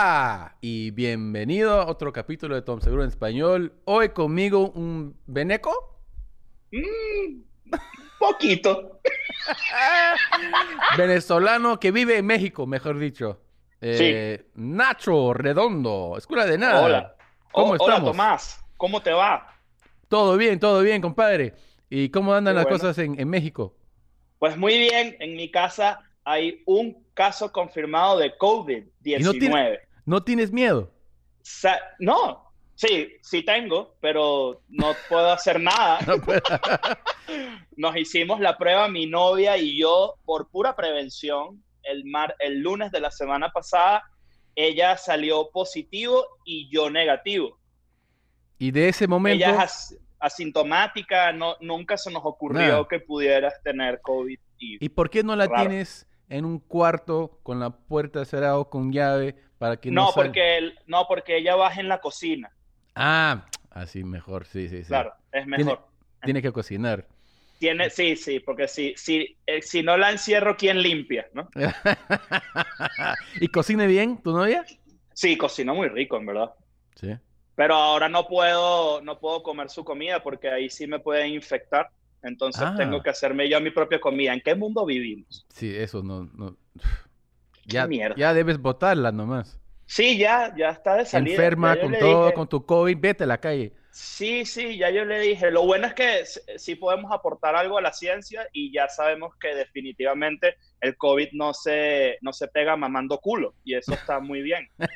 Hola y bienvenido a otro capítulo de Tom Seguro en español. Hoy conmigo un Beneco. Mm, poquito. Venezolano que vive en México, mejor dicho. Eh, Nacho Redondo, Escuela de Nada. Hola. ¿Cómo Oh, estamos? Hola, Tomás. ¿Cómo te va? Todo bien, todo bien, compadre. ¿Y cómo andan Qué las bueno. cosas en, en México? Pues muy bien. En mi casa hay un caso confirmado de ¿Y no, COVID-19. tiene- no tienes miedo? Sa- no, sí, sí tengo, pero no puedo hacer nada. No puedo- Nos hicimos la prueba, mi novia y yo, por pura prevención. El, mar, el lunes de la semana pasada, ella salió positivo y yo negativo. y de ese momento, Ella es as- asintomática, no, nunca se nos ocurrió Nada. que pudieras tener COVID. Y, ¿y por qué no la Raro. tienes en un cuarto con la puerta cerrada o con llave para que no no, sal- porque, el- no, porque ella baja en la cocina. Ah, así mejor, sí, sí, sí. Claro, es mejor. Tiene que cocinar. Tiene, sí, sí, porque si, si, eh, si no la encierro, ¿quién limpia? ¿no? ¿Y cocine bien tu novia? Sí, cocina muy rico, en verdad. Sí. Pero ahora no puedo, no puedo comer su comida porque ahí sí me pueden infectar. Entonces Ah. tengo que hacerme yo mi propia comida. ¿En qué mundo vivimos? Sí, eso no, no. Ya, mierda. ya debes botarla nomás. Sí, ya, ya está de salida. Enferma Ya con todo, dije- con tu COVID, vete a la calle. Sí, sí, ya yo le dije. Lo bueno es que sí podemos aportar algo a la ciencia y ya sabemos que definitivamente el COVID no se, no se pega mamando culo y eso está muy bien.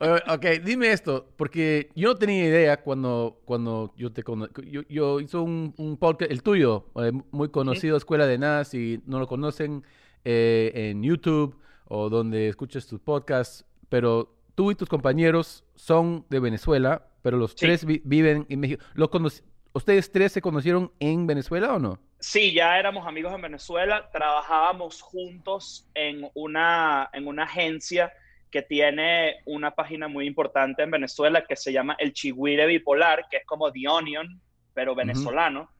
Eh, ok, dime esto, porque yo no tenía idea cuando, cuando yo te yo, yo hice un, un podcast, el tuyo, eh, muy conocido, Escuela de Nada, si no lo conocen eh, en YouTube o donde escuchas tus podcasts, pero tú y tus compañeros son de Venezuela, pero los Sí. tres vi- viven en México. ¿Los ¿Ustedes tres se conocieron en Venezuela o no? Sí, ya éramos amigos en Venezuela, trabajábamos juntos en una, en una agencia que tiene una página muy importante en Venezuela que se llama El Chigüire Bipolar, que es como The Onion, pero venezolano.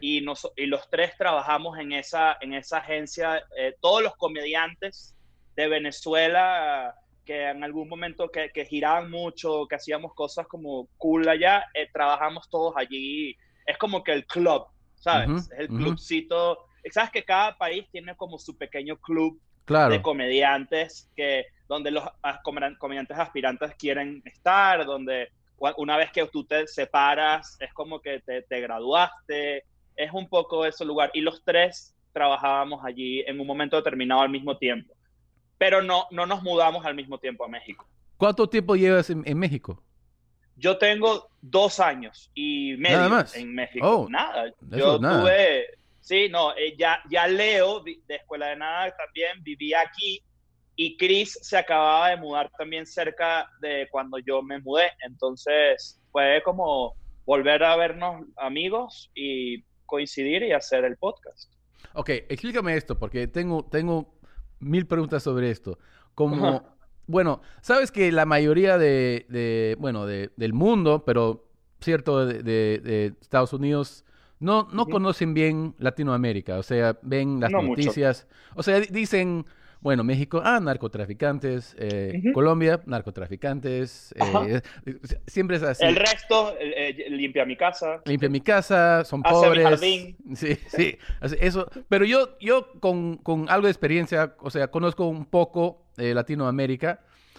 Y, nos, y los tres trabajamos en esa, en esa agencia, eh, todos los comediantes de Venezuela que en algún momento que, que giraban mucho, que hacíamos cosas como cool allá, eh, trabajamos todos allí. Es como que el club, ¿sabes? Es el clubcito. Sabes que cada país tiene como su pequeño club Claro. de comediantes que donde los ah, comedia- comediantes aspirantes quieren estar, donde una vez que tú te separas es como que te, te graduaste, es un poco ese lugar. Y los tres trabajábamos allí en un momento determinado al mismo tiempo, pero no, no nos mudamos al mismo tiempo a México. ¿Cuánto tiempo llevas en, en México? Yo tengo dos años y medio Nada más. en México. Oh, nada. Yo nada. tuve, sí, no, eh, ya, ya Leo de Escuela de Nada también vivía aquí y Chris se acababa de mudar también cerca de cuando yo me mudé. Entonces fue como volver a vernos amigos y coincidir y hacer el podcast. Ok, explícame esto, porque tengo, tengo mil preguntas sobre esto. Como, bueno, sabes que la mayoría de, de, bueno, de- del mundo, pero cierto, de, Estados Unidos, no, no conocen bien Latinoamérica. O sea, ven las No mucho. noticias. O sea, di- dicen, bueno, México, ah, narcotraficantes. eh. Colombia, narcotraficantes. Ajá. eh, siempre es así. El resto, eh, eh, limpia mi casa. Limpia mi casa, son Hace mi pobres. jardín. Sí, sí. Eso. Pero yo, yo con, con algo de experiencia, o sea, conozco un poco eh, Latinoamérica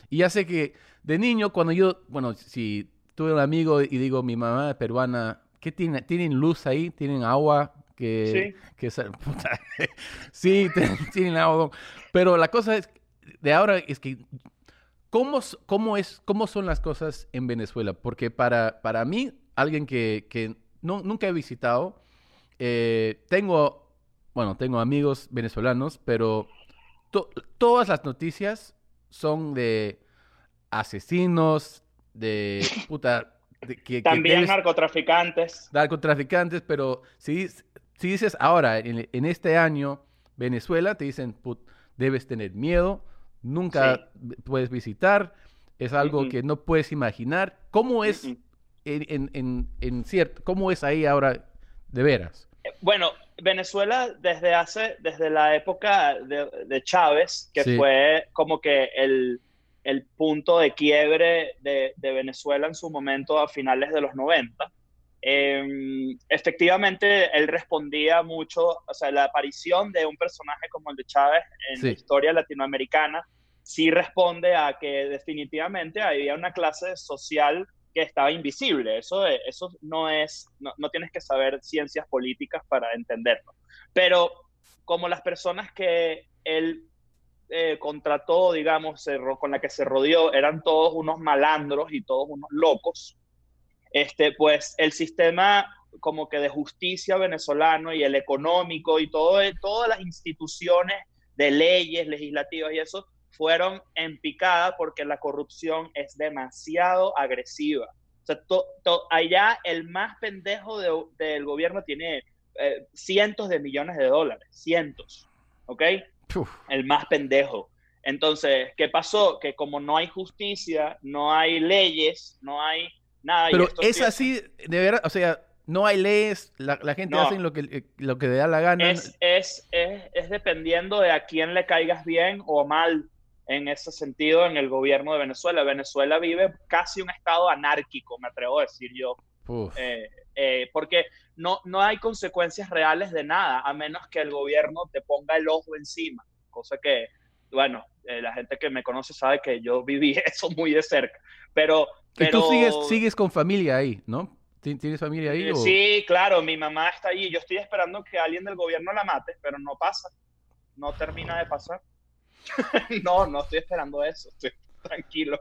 y ya sé que de niño, cuando yo, bueno, si tuve un amigo y digo, mi mamá es peruana, ¿qué tiene? ¿Tienen luz ahí? ¿Tienen agua? Que, que sa- puta. sí, tienen agua. Pero la cosa es, de ahora es que ¿Cómo, cómo, es, ¿Cómo son las cosas en Venezuela? Porque para, para mí, alguien que, que no, nunca he visitado, eh, tengo, bueno, tengo amigos venezolanos, pero to- todas las noticias son de asesinos, de puta, de que, que También debes- narcotraficantes. narcotraficantes. pero si, si dices ahora, en, en este año, Venezuela, te dicen, "Put, debes tener miedo, nunca puedes visitar, es algo que no puedes imaginar. ¿Cómo es en, en- en- en cierto, cómo es ahí ahora de veras? Bueno, Venezuela desde hace, desde la época de, de Chávez, que Sí. fue como que el, el punto de quiebre de, de, Venezuela en su momento a finales de los 90. Em, efectivamente, él respondía mucho, o sea, la aparición de un personaje como el de Chávez en la historia latinoamericana sí responde a que definitivamente había una clase social que estaba invisible. Eso, eso no es, no, no tienes que saber ciencias políticas para entenderlo. Pero como las personas que él eh, contrató, digamos, con la que se rodeó, eran todos unos malandros y todos unos locos, este, pues el sistema como que de justicia venezolano y el económico y todo, todas las instituciones de leyes legislativas y eso fueron en picada porque la corrupción es demasiado agresiva. O sea, allá el más pendejo del gobierno tiene eh, cientos de millones de dólares, cientos, ¿ok? El más pendejo. Entonces, ¿qué pasó? Que como no hay justicia, no hay leyes, no hay nada. Pero es así, de verdad, o sea, no hay leyes, la, gente hace lo que, eh, lo que le da la gana. Es, es, es, es, dependiendo de a quién le caigas bien o mal en ese sentido en el gobierno de Venezuela. Venezuela vive casi un estado anárquico, me atrevo a decir yo. Eh, eh, porque no, no hay consecuencias reales de nada, a menos que el gobierno te ponga el ojo encima, cosa que, bueno, eh, la gente que me conoce sabe que yo viví eso muy de cerca, pero... pero... Y tú sigues, sigues con familia ahí, ¿no? ¿Tienes familia ahí? Sí, claro, mi mamá está ahí. Yo estoy esperando que alguien del gobierno la mate, pero no pasa. No termina de pasar. no, no estoy esperando eso. Estoy tranquilo.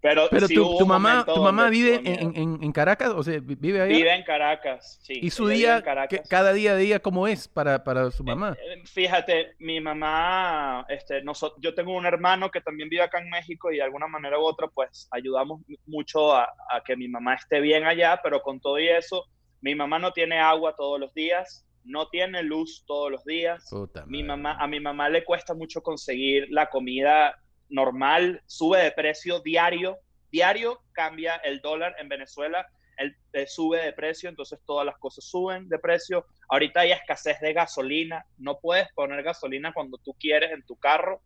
Pero, Pero tu, mamá, tu mamá vive en, Caracas, o sea, vive ahí. Vive en Caracas, sí. ¿Y su día, cada día de día, cómo es para, para su mamá? Eh, eh, fíjate, mi mamá, este, yo tengo un hermano que también vive acá en México y de alguna manera u otra, pues ayudamos mucho a, que mi mamá esté bien allá, pero con todo y eso, mi mamá no tiene agua todos los días, no tiene luz todos los días. mi mamá, a mi mamá le cuesta mucho conseguir la comida normal sube de precio diario. Diario cambia el dólar en Venezuela, el, eh, sube de precio, entonces todas las cosas suben de precio. Ahorita hay escasez de gasolina, no puedes poner gasolina cuando tú quieres en tu carro,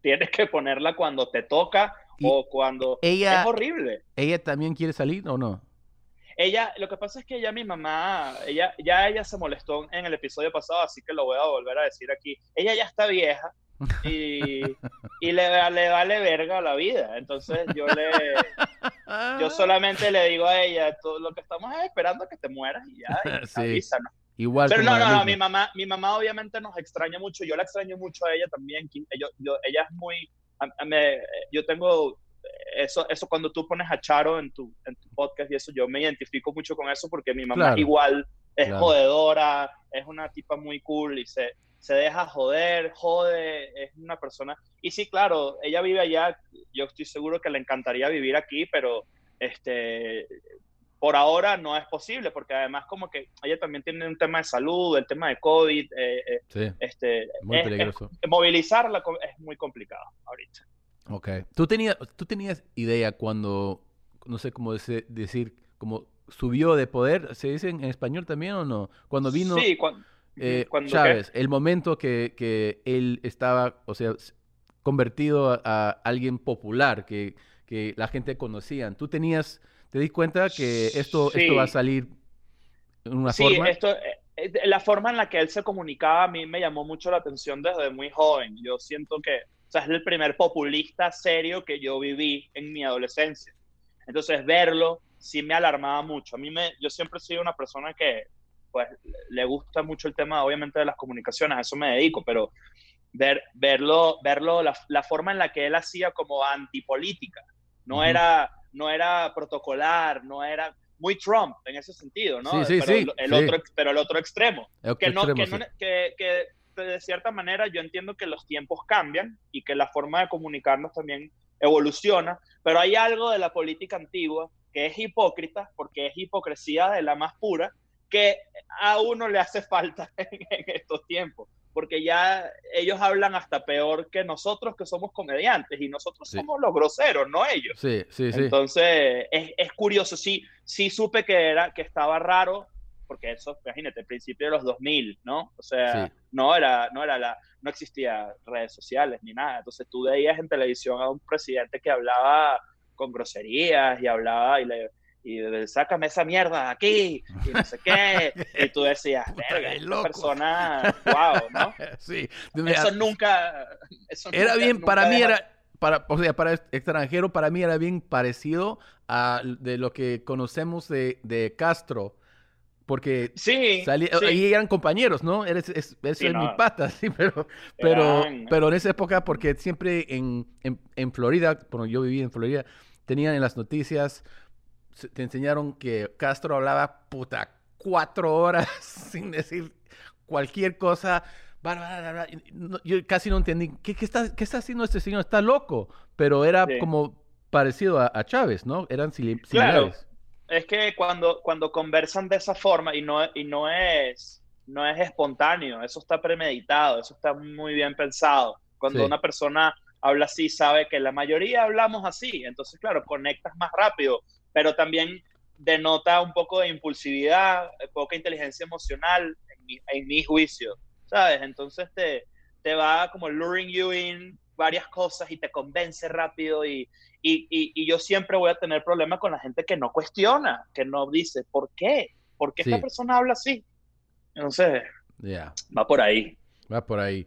tienes que ponerla cuando te toca o cuando ella, es horrible. ¿Ella también quiere salir o no? Ella, lo que pasa es que ya mi mamá, ella, ya ella se molestó en el episodio pasado, así que lo voy a volver a decir aquí. Ella ya está vieja, y, y le, le, vale verga la vida. Entonces yo le yo solamente le digo a ella, todo lo que estamos es esperando que te mueras y ya, y Igual Pero no, no, no, mi mamá, mi mamá obviamente nos extraña mucho, yo la extraño mucho a ella también, yo, yo, ella es muy, yo tengo eso, eso cuando tú pones a Charo en tu, en tu podcast y eso, yo me identifico mucho con eso porque mi mamá igual es jodedora, es una tipa muy cool y se, se deja joder, jode, es una persona. Y sí, claro, ella vive allá, yo estoy seguro que le encantaría vivir aquí, pero este, por ahora no es posible, porque además como que ella también tiene un tema de salud, el tema de COVID, eh, eh, sí, este, muy peligroso. movilizarla es muy complicado ahorita. Ok. ¿Tú tenías, ¿Tú tenías idea cuando, no sé cómo decir, como subió de poder, se dice en español también o no? Cuando vino... Sí, cuando eh, Chávez, el momento que, que, él estaba, o sea, convertido a, alguien popular, que, que, la gente conocía. ¿Tú tenías, te di cuenta que esto, esto va a salir en una sí, forma? Esto, eh, eh, la forma en la que él se comunicaba a mí me llamó mucho la atención desde muy joven. Yo siento que, o sea, es el primer populista serio que yo viví en mi adolescencia. Entonces, verlo sí me alarmaba mucho. A mí me, yo siempre he sido una persona que pues le gusta mucho el tema, obviamente, de las comunicaciones, a eso me dedico, pero ver, verlo, verlo la, forma en la que él hacía como antipolítica, no, era, no era protocolar, no era muy Trump en ese sentido, ¿no? Sí, sí, pero, el, Otro, pero el otro extremo, que, no, que, que, de cierta manera yo entiendo que los tiempos cambian y que la forma de comunicarnos también evoluciona, pero hay algo de la política antigua que es hipócrita, porque es hipocresía de la más pura, que a uno le hace falta en, estos tiempos, porque ya ellos hablan hasta peor que nosotros que somos comediantes y nosotros somos los groseros, no ellos. Sí, sí, sí. Entonces, es, es, curioso, sí, sí supe que, era, que estaba raro porque eso, imagínate, principio de los 2000, ¿no? O sea, no era, no era la, no existía redes sociales ni nada. Entonces tú veías en televisión a un presidente que hablaba con groserías y hablaba y le y sácame esa mierda aquí y no sé qué y tú decías verga esta persona wow no sí eso nunca era bien para mí era para, o sea, para extranjero, para mí era bien parecido a de lo que conocemos de, de Castro. Porque sí, ahí eran compañeros, ¿no? Eres, es, es mi pata, sí, pero, pero, pero en esa época, porque siempre en, en, Florida, cuando yo vivía en Florida, tenían en las noticias, te enseñaron que Castro hablaba puta cuatro horas sin decir cualquier cosa yo casi no entendí. ¿Qué, qué, está, ¿Qué está haciendo este señor? Está loco. Pero era como parecido a, Chávez, ¿no? Eran similares. Claro. Es que cuando, cuando conversan de esa forma y no, y no es no es espontáneo, eso está premeditado, eso está muy bien pensado. Cuando una persona habla así, sabe que la mayoría hablamos así, entonces, claro, conectas más rápido, pero también denota un poco de impulsividad, poca inteligencia emocional, en mi, en mi juicio. ¿sabes? Entonces te, te va como luring you in varias cosas y te convence rápido y, y, y, yo siempre voy a tener problemas con la gente que no cuestiona, que no dice, ¿por qué? ¿Por qué esta persona habla así? Entonces, yeah. va por ahí. Va por ahí.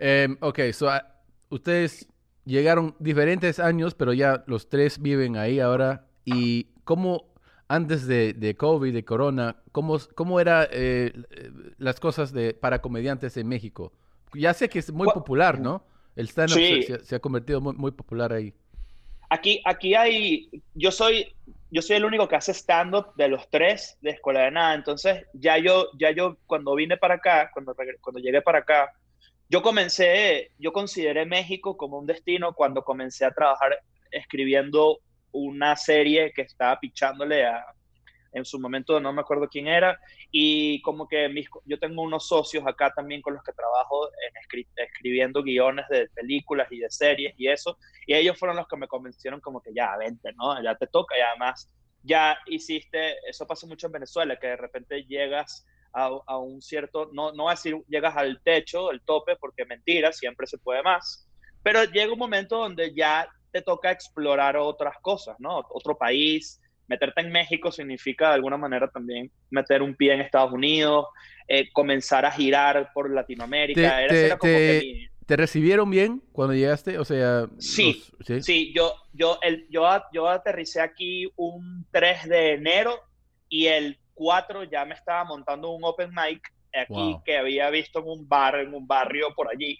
Um, ok, so, uh, ustedes llegaron diferentes años, pero ya los tres viven ahí ahora. ¿Y cómo, antes de, de COVID, de Corona, cómo, cómo eran eh, las cosas de, para comediantes en México? Ya sé que es muy popular, ¿no? El stand-up se, ha convertido muy, muy popular ahí. Aquí, aquí hay, yo soy, yo soy el único que hace stand-up de los tres de Escuela de Nada, entonces ya yo, ya yo cuando vine para acá, cuando, cuando llegué para acá, yo comencé, yo consideré México como un destino cuando comencé a trabajar escribiendo una serie que estaba pichándole a, en su momento no me acuerdo quién era, y como que mis, yo tengo unos socios acá también con los que trabajo en escribiendo guiones de películas y de series y eso, y ellos fueron los que me convencieron como que ya, vente, ¿no? Ya te toca y además ya hiciste, eso pasa mucho en Venezuela, que de repente llegas a, un cierto, no, no a decir llegas al techo, el tope, porque mentira, siempre se puede más, pero llega un momento donde ya te toca explorar otras cosas, ¿no? Otro país, meterte en México significa de alguna manera también meter un pie en Estados Unidos, eh, comenzar a girar por Latinoamérica. Te, recibieron bien cuando llegaste? O sea, sí, sí, yo, yo, el, yo, yo aterricé aquí un 3 de enero y el 4 ya me estaba montando un open mic aquí que había visto en un bar, en un barrio por allí.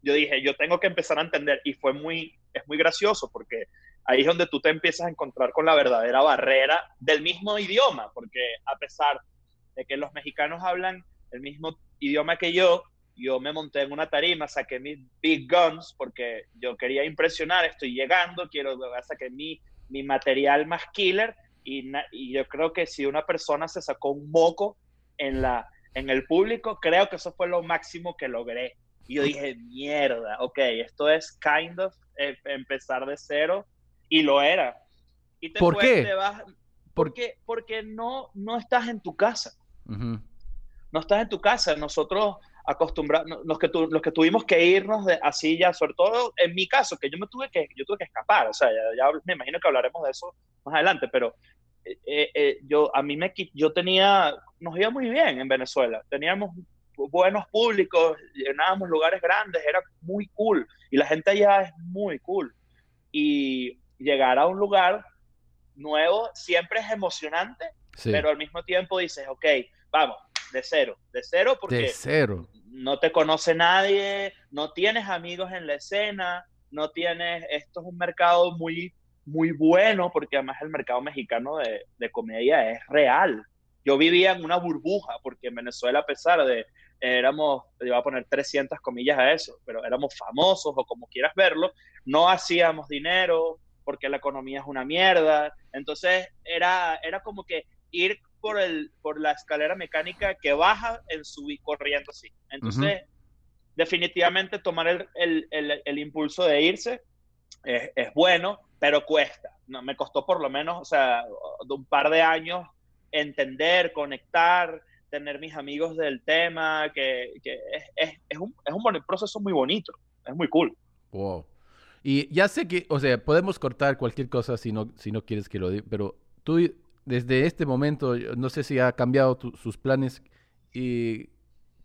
Yo dije, yo tengo que empezar a entender y fue muy, es muy gracioso porque ahí es donde tú te empiezas a encontrar con la verdadera barrera del mismo idioma, porque a pesar de que los mexicanos hablan el mismo idioma que yo, yo me monté en una tarima, saqué mis big guns porque yo quería impresionar, estoy llegando, quiero sacar mi, mi material más killer y, yo creo que si una persona se sacó un moco en, la, en el público, creo que eso fue lo máximo que logré. Y yo dije, mierda, ok, esto es kind of eh, empezar de cero. Y lo era. Y te ¿Por qué? porque, porque no, no estás en tu casa. No estás en tu casa. Nosotros acostumbrados, los que, los que tuvimos que irnos de, así ya, sobre todo en mi caso, que yo me tuve que, yo tuve que escapar. O sea, ya me imagino que hablaremos de eso más adelante, pero eh, eh, yo, a mí me, yo tenía, nos iba muy bien en Venezuela, teníamos buenos públicos, llenábamos lugares grandes, era muy cool, y la gente allá es muy cool. Y llegar a un lugar nuevo siempre es emocionante, pero al mismo tiempo dices, ok, vamos, de cero, de cero porque de cero. no te conoce nadie, no tienes amigos en la escena, no tienes, esto es un mercado muy muy bueno, porque además el mercado mexicano de, de comedia es real. yo vivía en una burbuja, porque en Venezuela, a pesar de, éramos, iba a poner 300 comillas a eso, pero éramos famosos o como quieras verlo, no hacíamos dinero porque la economía es una mierda. Entonces era, era como que ir por, el, por la escalera mecánica que baja en subir corriendo así. Entonces, definitivamente tomar el, el, el, el, impulso de irse es, es, bueno, pero cuesta. No, me costó por lo menos, o sea, un par de años entender, conectar, tener mis amigos del tema, que, que es, es, es, un, es un proceso muy bonito, es muy cool. Wow. Y ya sé que, o sea, podemos cortar cualquier cosa si no, si no quieres que lo diga, pero tú desde este momento, no sé si ha cambiado tu, sus planes y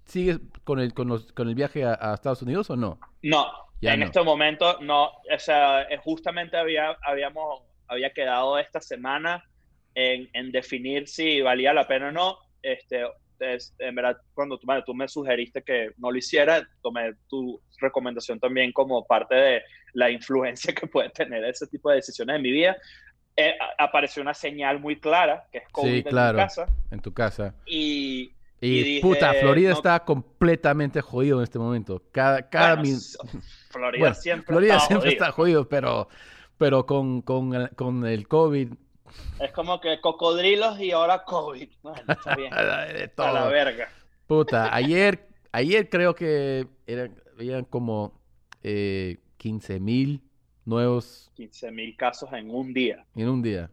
sigues con el, con los, con el viaje a, a Estados Unidos o no? No, ya en no. este momento no, o sea, justamente había, habíamos, había quedado esta semana en, en definir si valía la pena o no. Este, es, en verdad, cuando tú, tú, me sugeriste que no lo hiciera, tomé tu recomendación también como parte de la influencia que puede tener ese tipo de decisiones en mi vida. Eh, apareció una señal muy clara, que es COVID sí, claro, en tu casa. En tu casa. Y, y, y dije, puta, Florida no, está completamente jodido en este momento. Cada, cada bueno, min... Florida bueno, siempre, Florida está, siempre jodido. está jodido, pero, pero con, con, con el COVID. Es como que cocodrilos y ahora COVID. Bueno, está bien. de todo. A la verga. Puta, ayer, ayer creo que eran, eran como eh, 15 mil nuevos. 15 mil casos en un día. En un día.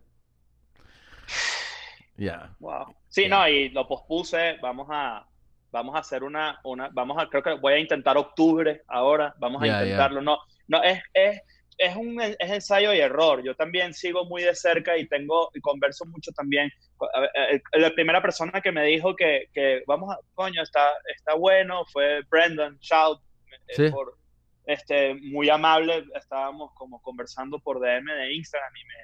Ya. Yeah. Wow. Sí, yeah. no, y lo pospuse. Vamos a, vamos a hacer una, una, vamos a, creo que voy a intentar octubre ahora. Vamos a Yeah, intentarlo. No, no, es, es, es un es ensayo y error. Yo también sigo muy de cerca y tengo y converso mucho también. La primera persona que me dijo que, que vamos a, coño, está, está bueno fue Brendan Shout. Sí. Por, este, muy amable, estábamos como conversando por DM de Instagram y, me,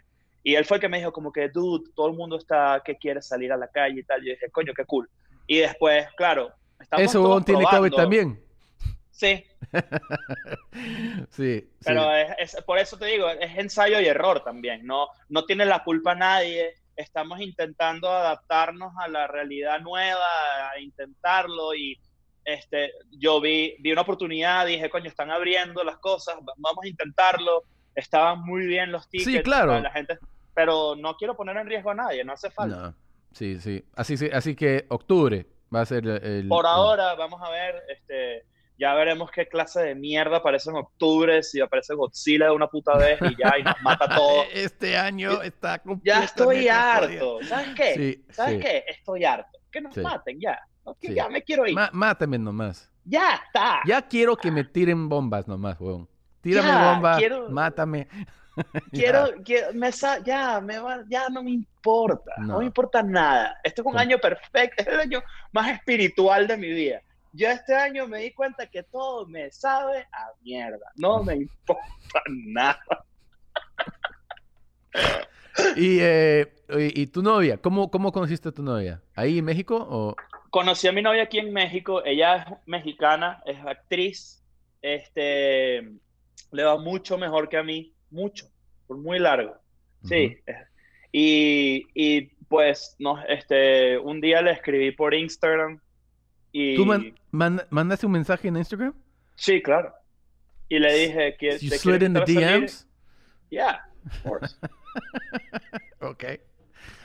y él fue el que me dijo como que, dude, todo el mundo está que quiere salir a la calle y tal. Yo dije, coño, qué cool. Y después, claro, estamos Eso tiene COVID también. Sí. sí. Pero sí. Es, es, por eso te digo, es ensayo y error también. No, no tiene la culpa nadie. Estamos intentando adaptarnos a la realidad nueva, a intentarlo y este, yo vi, vi una oportunidad, dije, coño, están abriendo las cosas, vamos a intentarlo. Estaban muy bien los tickets. Sí, claro. La gente, pero no quiero poner en riesgo a nadie, no hace falta. No. Sí, sí. Así, así que octubre va a ser el... Por ahora, vamos a ver, este, ya veremos qué clase de mierda aparece en octubre, si aparece Godzilla de una puta vez y ya, y nos mata todo. Este año está Ya estoy harto. ¿Sabes qué? Sí, ¿Sabes sí. qué? Estoy harto. Que nos Sí. maten ya. Sí. Ya me quiero ir. Mátame nomás. ya está. Ya quiero que me tiren bombas nomás, weón. Tírame Ya, bomba, quiero- mátame. Quiero, quiero me ya, me va, ya no me importa. No. No. me importa nada. Este es un año perfecto. Es el año más espiritual de mi vida. Yo este año me di cuenta que todo me sabe a mierda. No me importa nada. Y, eh, y, y tu novia, ¿cómo, ¿cómo conociste a tu novia? ¿Ahí en México o...? Conocí a mi novia aquí en México. Ella es mexicana, es actriz. Este, le va mucho mejor que a mí. Mucho. Por muy largo. Sí. Y, y pues, no, este, un día le escribí por Instagram. Y... ¿Tú man- man- mandaste un mensaje en Instagram? Sí, claro. Y le dije que You slid in the. DMs? Yeah, of course. Ok.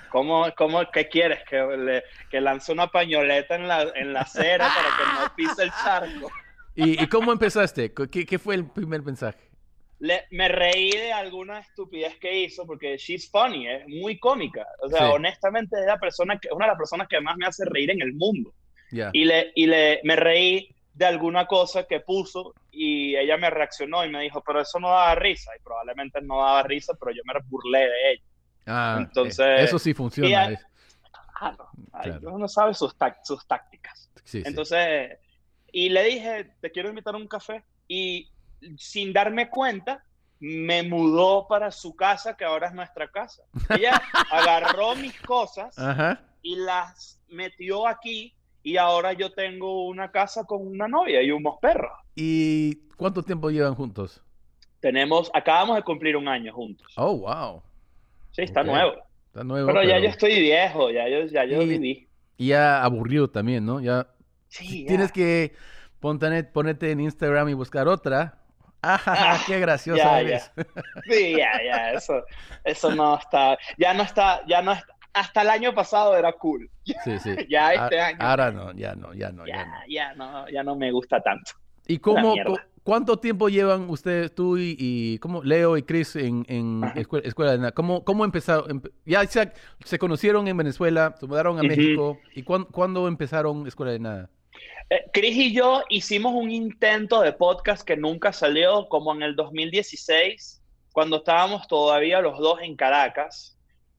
¿Cómo, cómo, qué quieres? ¿Que, le, que lance una pañoleta en la, en la acera para que no pise el charco? ¿Y, y cómo empezaste? ¿Qué, ¿Qué fue el primer mensaje? Le, me reí de alguna estupidez que hizo porque she's funny, es muy cómica. O sea, Sí. honestamente es la persona que, una de las personas que más me hace reír en el mundo. Ya. Y, le, y le, me reí de alguna cosa que puso y ella me reaccionó y me dijo, pero eso no daba risa. Y probablemente no daba risa, pero yo me burlé de ella. Ah, Entonces, eso sí funciona. es- Ah, Claro. uno no sabe sus, sus tácticas. Sí, sí. Entonces, y le dije, te quiero invitar a un café. Y sin darme cuenta, me mudó para su casa, que ahora es nuestra casa. Ella agarró mis cosas Ajá. y las metió aquí. Y ahora yo tengo una casa con una novia y unos perros. ¿Y cuánto tiempo llevan juntos? Tenemos, acabamos de cumplir un año juntos. Oh, wow. Sí, está nuevo. Está nuevo. Pero ya yo estoy viejo, ya yo, ya yo Y- viví. Y ya aburrido también, ¿no? Ya Sí, ya. tienes que ponerte en Instagram y buscar otra. ¡Ah, Ah, qué graciosa ya, eres! Sí, ya, ya, eso, eso no está, ya no está, ya no está, hasta el año pasado era cool. Sí, sí. Ya Ah, este año. Ahora no, ya no, ya no, ya Ya, no. ya no, ya no me gusta tanto. ¿Y cómo, cuánto tiempo llevan ustedes, tú y, y cómo, Leo y Chris en, en escuela, escuela de nada? ¿Cómo, cómo empezaron? Empe- ya se, se conocieron en Venezuela, se mudaron a Ujú. México. ¿Y cuán- cuándo empezaron escuela de nada? Eh, Chris y yo hicimos un intento de podcast que nunca salió, como en el 2016, cuando estábamos todavía los dos en Caracas.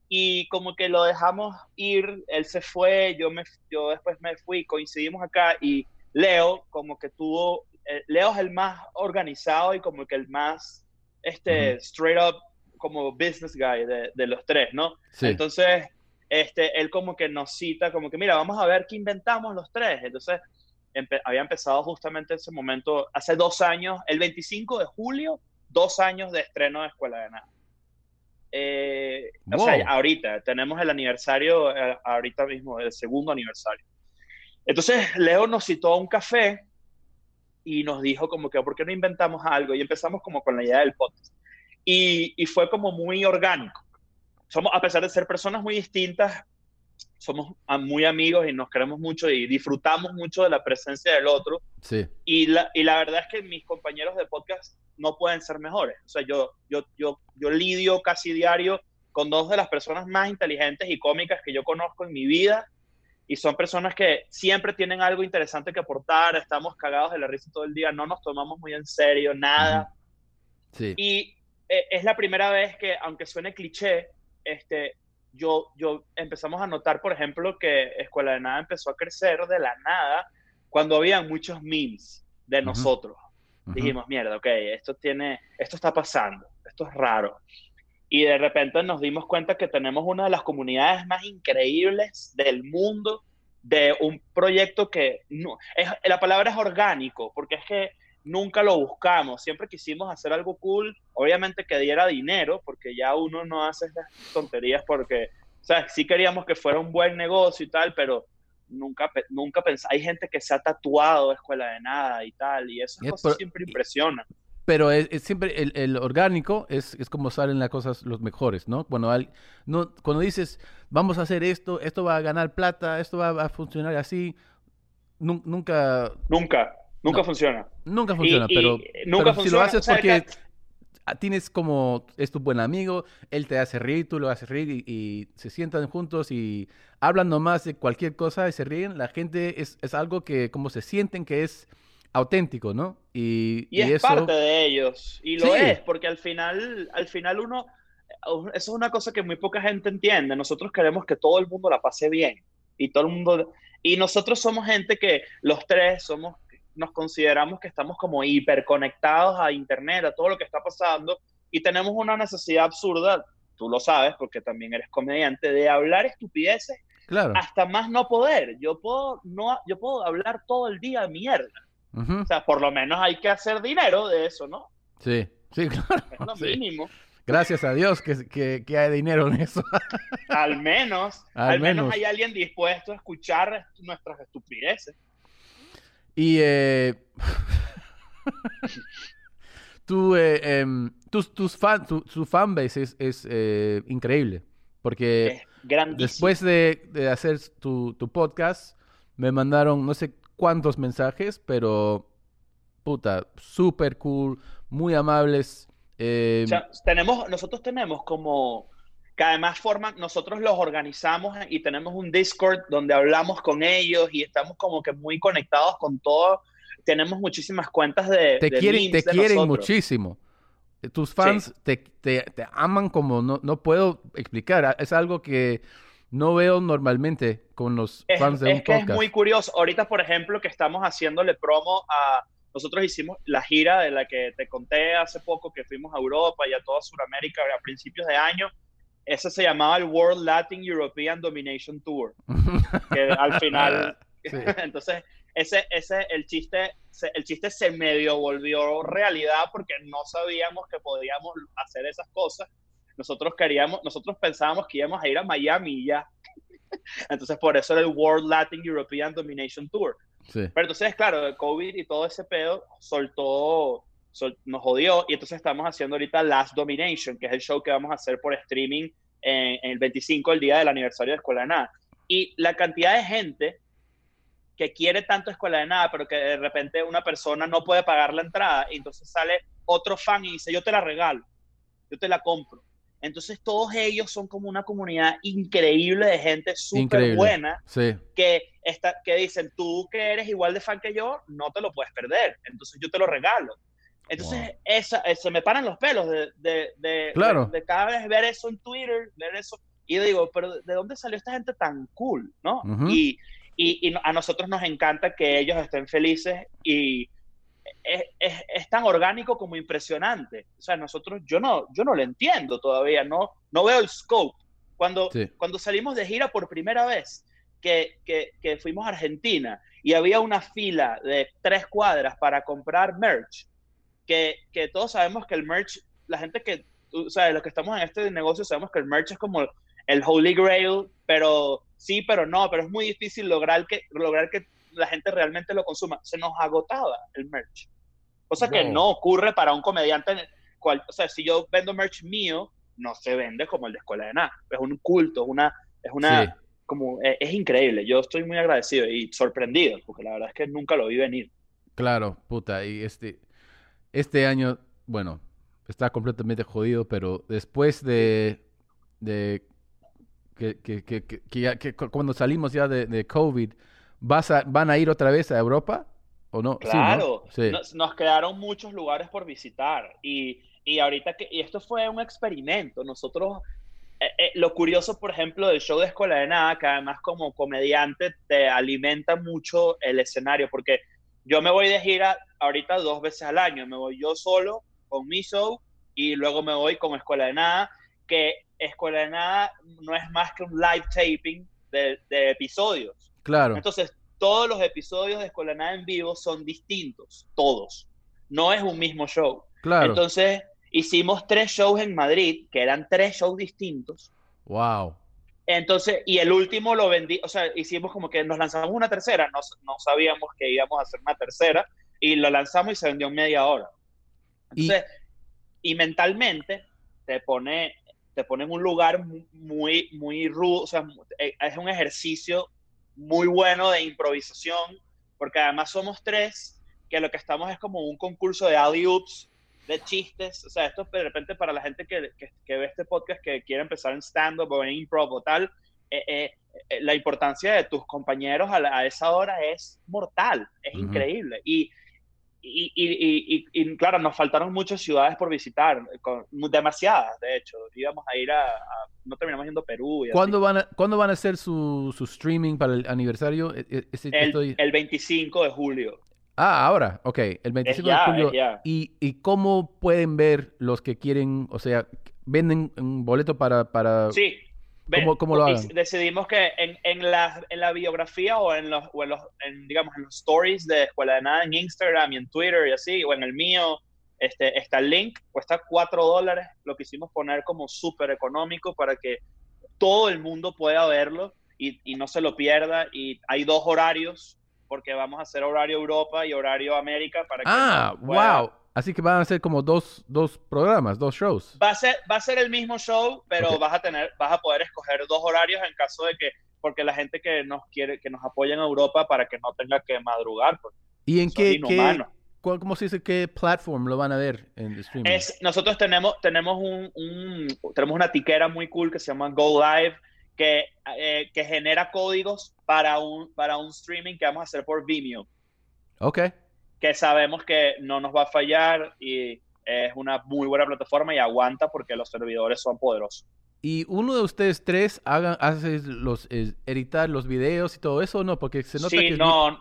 Y como que lo dejamos ir, él se fue, yo, me, yo después me fui, coincidimos acá y Leo como que tuvo, Leo es el más organizado y como que el más, este, straight up, como business guy de, de los tres, ¿no? Sí. Entonces, este, él como que nos cita, como que, mira, vamos a ver qué inventamos los tres. Entonces, empe- había empezado justamente ese momento, hace dos años, el 25 de julio, dos años de estreno de Escuela de Nada. Eh, O Wow. sea, ahorita, tenemos el aniversario, eh, ahorita mismo, el segundo aniversario. Entonces, Leo nos citó a un café y nos dijo como que, ¿por qué no inventamos algo? Y empezamos como con la idea del podcast. Y, y fue como muy orgánico. Somos, a pesar de ser personas muy distintas, somos muy amigos y nos queremos mucho y disfrutamos mucho de la presencia del otro. Sí. Y la, y la verdad es que mis compañeros de podcast no pueden ser mejores. O sea, yo, yo, yo, yo lidio casi diario con dos de las personas más inteligentes y cómicas que yo conozco en mi vida. Y son personas que siempre tienen algo interesante que aportar. Estamos cagados de la risa todo el día. No nos tomamos muy en serio, nada. Sí. Y eh, es la primera vez que, aunque suene cliché, este, yo, yo empezamos a notar, por ejemplo, que Escuela de Nada empezó a crecer de la nada cuando había muchos memes de Ujú. nosotros. Ujú. Dijimos, mierda, ok, esto tiene, esto está pasando, esto es raro. Y de repente nos dimos cuenta que tenemos una de las comunidades más increíbles del mundo de un proyecto que no, es, la palabra es orgánico, porque es que nunca lo buscamos, siempre quisimos hacer algo cool, obviamente que diera dinero, porque ya uno no hace esas tonterías porque, o sea, sí queríamos que fuera un buen negocio y tal, pero nunca, nunca pensé, hay gente que se ha tatuado escuela de nada y tal, y esas Ya, cosas siempre impresionan. Pero es, es siempre el, el orgánico es, es como salen las cosas los mejores, ¿no? Cuando, al- no, cuando dices, vamos a hacer esto, esto va a ganar plata, esto va a funcionar así, nun- nunca, Nunca, nunca No. funciona. nunca funciona, y pero, nunca pero si lo haces porque que- tienes como, es tu buen amigo, él te hace reír, tú lo haces reír y, y se sientan juntos y hablan nomás de cualquier cosa y se ríen, la gente es, es algo que como se sienten que es auténtico, ¿no? Y, Y es eso... parte de ellos, y lo Sí. es, porque al final, al final uno, eso es una cosa que muy poca gente entiende, nosotros queremos que todo el mundo la pase bien, y todo el mundo, y nosotros somos gente que los tres somos, nos consideramos que estamos como hiperconectados a internet, a todo lo que está pasando, y tenemos una necesidad absurda, tú lo sabes, porque también eres comediante, de hablar estupideces Claro. hasta más no poder, yo puedo, no, yo puedo hablar todo el día mierda, O sea, por lo menos hay que hacer dinero de eso, ¿no? Sí, sí, claro. Es lo sí. mínimo. Gracias a Dios que, que, que hay dinero en eso. Al menos, Al al, menos. menos. hay alguien dispuesto a escuchar nuestras estupideces. Y eh, tu, eh, tus, tus fan, tu, fanbase es, es eh, increíble. Porque Es grandísimo. después de, de hacer tu, tu podcast, me mandaron no sé cuántos mensajes, pero puta, súper cool, muy amables. eh, O sea, tenemos, nosotros tenemos como que además forman, nosotros los organizamos y tenemos un Discord donde hablamos con ellos y estamos como que muy conectados con todo. Tenemos muchísimas cuentas de, te de quieren, te de quieren nosotros. muchísimo. Eh, Tus fans te, te- te aman como no, no puedo explicar. Ah, Es algo que no veo normalmente con los Es, fans de es un que es podcast. muy curioso. Ahorita, por ejemplo, que estamos haciéndole promo a... Nosotros hicimos la gira de la que te conté hace poco, que fuimos a Europa y a toda Sudamérica a principios de año. Ese se llamaba el World Latin European Domination Tour, que al final... Entonces, ese, ese, el chiste, el chiste se medio volvió realidad porque no sabíamos que podíamos hacer esas cosas. Nosotros queríamos, nosotros pensábamos que íbamos a ir a Miami y ya. Entonces, por eso era el World Latin European Domination Tour. Sí. Pero entonces, claro, el COVID y todo ese pedo soltó, sol- nos jodió. Y entonces estamos haciendo ahorita Last Domination, que es el show que vamos a hacer por streaming en, en el 25, el día del aniversario de Escuela de Nada. Y la cantidad de gente que quiere tanto Escuela de Nada, pero que de repente una persona no puede pagar la entrada, y entonces sale otro fan y dice, yo te la regalo, yo te la compro. Entonces todos ellos son como una comunidad increíble de gente súper buena Sí. que, está, que dicen, tú que eres igual de fan que yo, no te lo puedes perder. Entonces yo te lo regalo. Entonces Wow. esa, eh, se me paran los pelos de, de, de- Claro. de- cada vez ver eso en Twitter, ver eso. Y yo digo, pero ¿de dónde salió esta gente tan cool? ¿no? Ujú. y, y, y a nosotros nos encanta que ellos estén felices y es, es- es tan orgánico como impresionante. O sea, nosotros, yo no, yo no lo entiendo todavía, no, no veo el scope. Cuando, Sí. cuando salimos de gira por primera vez, que, que, que fuimos a Argentina y había una fila de tres cuadras para comprar merch, que, que todos sabemos que el merch, la gente que, o sea, los que estamos en este negocio sabemos que el merch es como el holy grail, pero sí, pero no, pero es muy difícil lograr que, lograr que la gente realmente lo consuma. Se nos agotaba el merch. Cosa que no ocurre para un comediante. Cual, o sea, si yo vendo merch mío, no se vende como el de Escuela de Nada. Es un culto, es una, es una, Sí. como, es, es increíble. Yo estoy muy agradecido y sorprendido, porque la verdad es que nunca lo vi venir. Claro, puta. Y este, este año, bueno, está completamente jodido, pero después de, de que, que, que, ya- que cu- cuando salimos ya de, de COVID, ¿vas a, ¿van a ir otra vez a Europa? ¿O no? Sí, ¿no? Claro, Sí. nos, nos quedaron muchos lugares por visitar y, y ahorita que, y esto fue un experimento, nosotros, eh, eh, lo curioso, por ejemplo, del show de Escuela de Nada, que además como comediante te alimenta mucho el escenario, porque yo me voy de gira ahorita dos veces al año, me voy yo solo con mi show y luego me voy con Escuela de Nada, que Escuela de Nada no es más que un live taping de, de episodios. Claro. Entonces, todos los episodios de Escuela de Nada en vivo son distintos, todos. No es un mismo show. Claro. Entonces, hicimos tres shows en Madrid, que eran tres shows distintos. Wow. Entonces, y el último lo vendí, o sea, hicimos como que nos lanzamos una tercera, no, no sabíamos que íbamos a hacer una tercera, y lo lanzamos y se vendió en media hora. Entonces, y, mentalmente te pone, te pone en un lugar mu- muy, muy rudo, o sea, eh, es un ejercicio muy bueno de improvisación, porque además somos tres, que lo que estamos es como un concurso de alley-oops, de chistes, o sea, esto de repente para la gente que, que, que ve este podcast que quiere empezar en stand-up o en improv o tal, eh, eh, eh, la importancia de tus compañeros a, la- a esa hora es mortal, es increíble. Y, y, y, y- y- y, claro, nos faltaron muchas ciudades por visitar, con- demasiadas, de hecho. Íbamos a ir a, a- no terminamos yendo a Perú. Y así. ¿Cuándo van a, ¿cuándo van a hacer su, su streaming para el aniversario? E- e- ese- El, estoy- el 25 de julio. Ah, ahora, ok, el 25 ya, de julio. ya. ¿Y, ¿Y cómo pueden ver los que quieren, o sea, venden un boleto para, para... Sí. ¿Cómo- cómo lo hagan? Decidimos que en, en, la, en la biografía o en los, o en los en, digamos, en los stories de Escuela de Nada en Instagram y en Twitter y así, o en el mío, este, está el link, cuesta 4 dólares, lo quisimos poner como súper económico para que todo el mundo pueda verlo y, y no se lo pierda. Y hay dos horarios, porque vamos a hacer horario Europa y horario América para que Ah, pueda- wow. Así que van a ser como dos, dos programas, dos shows. Va a ser, va a ser el mismo show, pero Ok. vas a tener, vas a poder escoger dos horarios en caso de que, porque la gente que nos quiere, que nos apoya en Europa para que no tenga que madrugar, porque ¿Y en qué, qué cuál- cómo se dice, qué platform lo van a ver en streaming? Es, nosotros tenemos, tenemos un, un- tenemos una tiquera muy cool que se llama Go Live, que, eh, que genera códigos para un, para un streaming que vamos a hacer por Vimeo, Ok. que sabemos que no nos va a fallar y es una muy buena plataforma y aguanta porque los servidores son poderosos. ¿Y uno de ustedes tres hagan, hace los, eh, editar los videos y todo eso o no? Porque se nota Sí, que... no,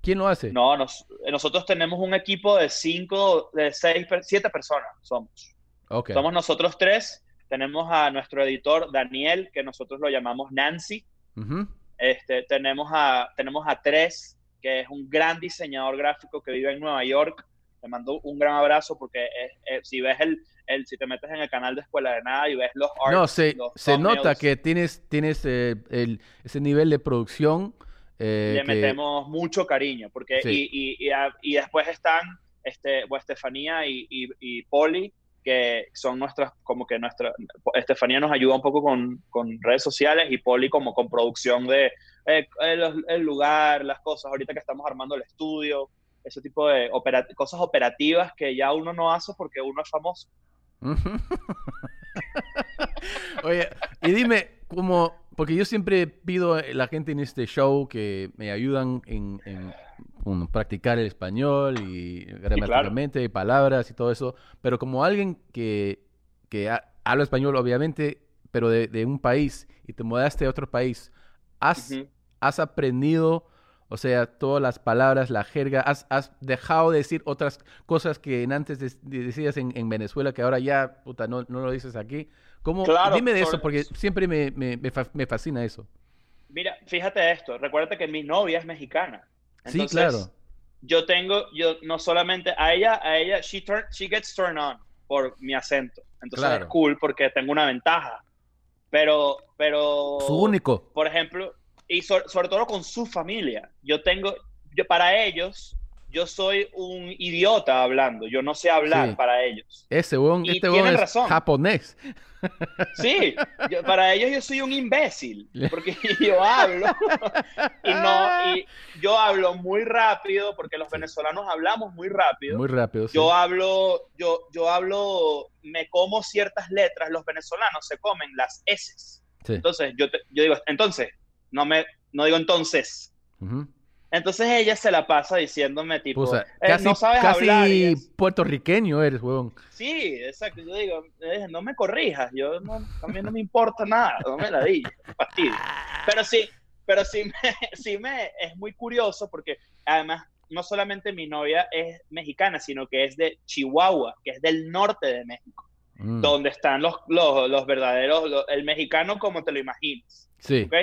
¿Quién lo hace? No, nos- nosotros tenemos un equipo de cinco, de seis, siete personas somos. Ok. Somos nosotros tres. Tenemos a nuestro editor Daniel, que nosotros lo llamamos Nancy. Ujú. Este, tenemos, a, tenemos a Tres, que es un gran diseñador gráfico que vive en Nueva York, le mando un gran abrazo porque es- es- si ves el, el, si te metes en el canal de Escuela de Nada y ves los arts, No, se, los se nota que tienes, tienes eh, el, ese nivel de producción. eh, le que- metemos mucho cariño, porque Sí. y, y, y, a- y después están este, Estefanía y, y, y Poli, que son nuestras, como que nuestra, Estefanía nos ayuda un poco con, con redes sociales y Poli como con producción de eh, el, el lugar, las cosas, ahorita que estamos armando el estudio, ese tipo de opera- cosas operativas que ya uno no hace porque uno es famoso. Oye, y dime, como, porque yo siempre pido a la gente en este show que me ayudan en, en, bueno, practicar el español y gramaticalmente, y palabras y todo eso, pero como alguien que, que ha- habla español, obviamente, pero de, de un país y te mudaste a otro país, ¿has, has aprendido, o sea, todas las palabras, la jerga, has, has dejado de decir otras cosas que en antes de- de- decías en, en Venezuela que ahora ya, puta, no, no lo dices aquí? ¿Cómo? Claro, Dime de eso, porque siempre me, me, me fa- me fascina eso. Mira, fíjate esto, recuérdate que mi novia es mexicana. Sí, Entonces, claro. yo tengo, yo no solamente a ella, a ella, she, turn, she gets turned on por mi acento. Entonces Claro. es cool porque tengo una ventaja. Pero, pero, Su único. por ejemplo, y so- sobre todo con su familia. Yo tengo, yo para ellos, yo soy un idiota hablando. Yo no sé hablar Sí. para ellos. Ese Y este es razón. japonés. Sí, yo- para ellos yo soy un imbécil, porque yo hablo y no, y yo hablo muy rápido, porque los venezolanos hablamos muy rápido. Muy rápido. sí. Yo hablo, yo, yo hablo, me como ciertas letras, los venezolanos se comen las S. Sí. Entonces, yo, te- yo digo, entonces, no me, no digo entonces. Entonces ella se la pasa diciéndome tipo, "Eh, casi, no sabes casi hablar. y es- puertorriqueño eres, weón. Sí, exacto. Yo digo, eh, no me corrijas, yo no, a mí no me importa nada, no me la di, fastidio. Pero sí, pero sí me, sí me es muy curioso porque además no solamente mi novia es mexicana, sino que es de Chihuahua, que es del norte de México, Mm, donde están los, los, los verdaderos, los- el mexicano como te lo imaginas. Sí. ¿ok?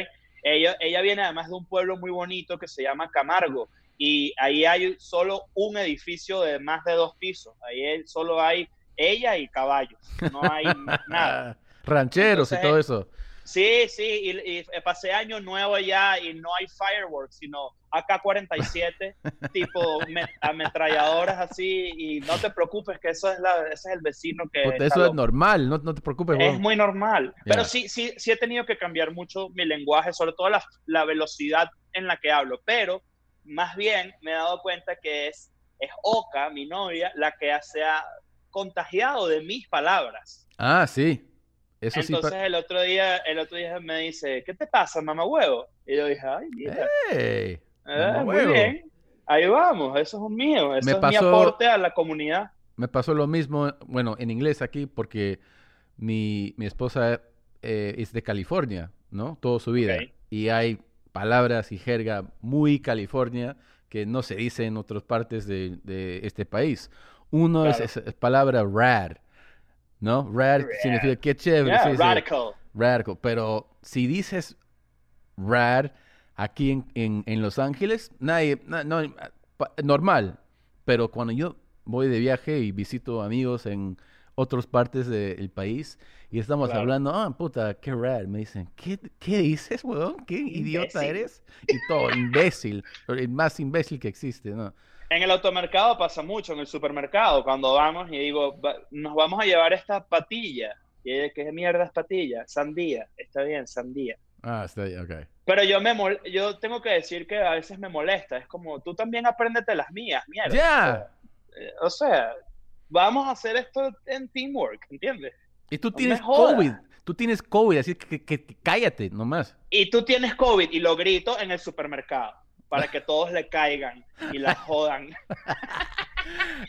Ella, ella viene además de un pueblo muy bonito que se llama Camargo y ahí hay solo un edificio de más de dos pisos. Ahí solo hay ella y caballos, no hay nada. Rancheros y todo eso. Sí, sí, y, y pasé año nuevo allá y no hay fireworks, sino AK-47, tipo me- ametralladoras así, y no te preocupes que eso es la, ese es el vecino que... Eso es normal, no, no te preocupes, Es muy normal. Pero sí, sí, sí he tenido que cambiar mucho mi lenguaje, sobre todo la, la velocidad en la que hablo. Pero más bien me he dado cuenta que es, es Oka, mi novia, la que se ha contagiado de mis palabras. Ah, sí. Eso sí. Entonces el otro día, el otro día me dice, ¿qué te pasa, mamá huevo? Y yo dije, ay, mira, pa- ¡Ey! eh, muy mamahuevo. bien. Ahí vamos, eso es un mío, eso Me es mi pasó- aporte a la comunidad. Me pasó lo mismo, bueno, en inglés aquí, porque mi, mi esposa eh, es de California, ¿no? Toda su vida. Ok. Y hay palabras y jerga muy California que no se dice en otras partes de, de este país. Uno es, Claro. es- es palabra rad, ¿no? Rad, significa qué chévere. Yeah, sí, sí, radical. radical. Pero si dices rad aquí en, en, en Los Ángeles, nadie, na- no, normal. Pero cuando yo voy de viaje y visito amigos en otras partes del país y estamos Claro. hablando, ah, puta, qué rad, me dicen, ¿qué, qué dices, weón? ¿Qué idiota eres? Y todo, imbécil, el más imbécil que existe, ¿no? En el automercado pasa mucho, en el supermercado, cuando vamos y digo, "Va- nos vamos a llevar esta patilla. Y ella, ¿qué mierda es patilla? Sandía. Está bien, sandía. Ah, está bien, ok. Pero yo me mol- yo tengo que decir que a veces me molesta. Es como, tú también apréndete las mías, mierda. ¡Ya! Eh, O sea, vamos a hacer esto en teamwork, ¿entiendes? Y tú No tienes. COVID, tú tienes COVID, así que, que- que cállate nomás. Y tú tienes COVID y lo grito en el supermercado para que todos le caigan y la jodan.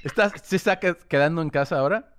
¿Estás, ¿Se está que- quedando en casa ahora?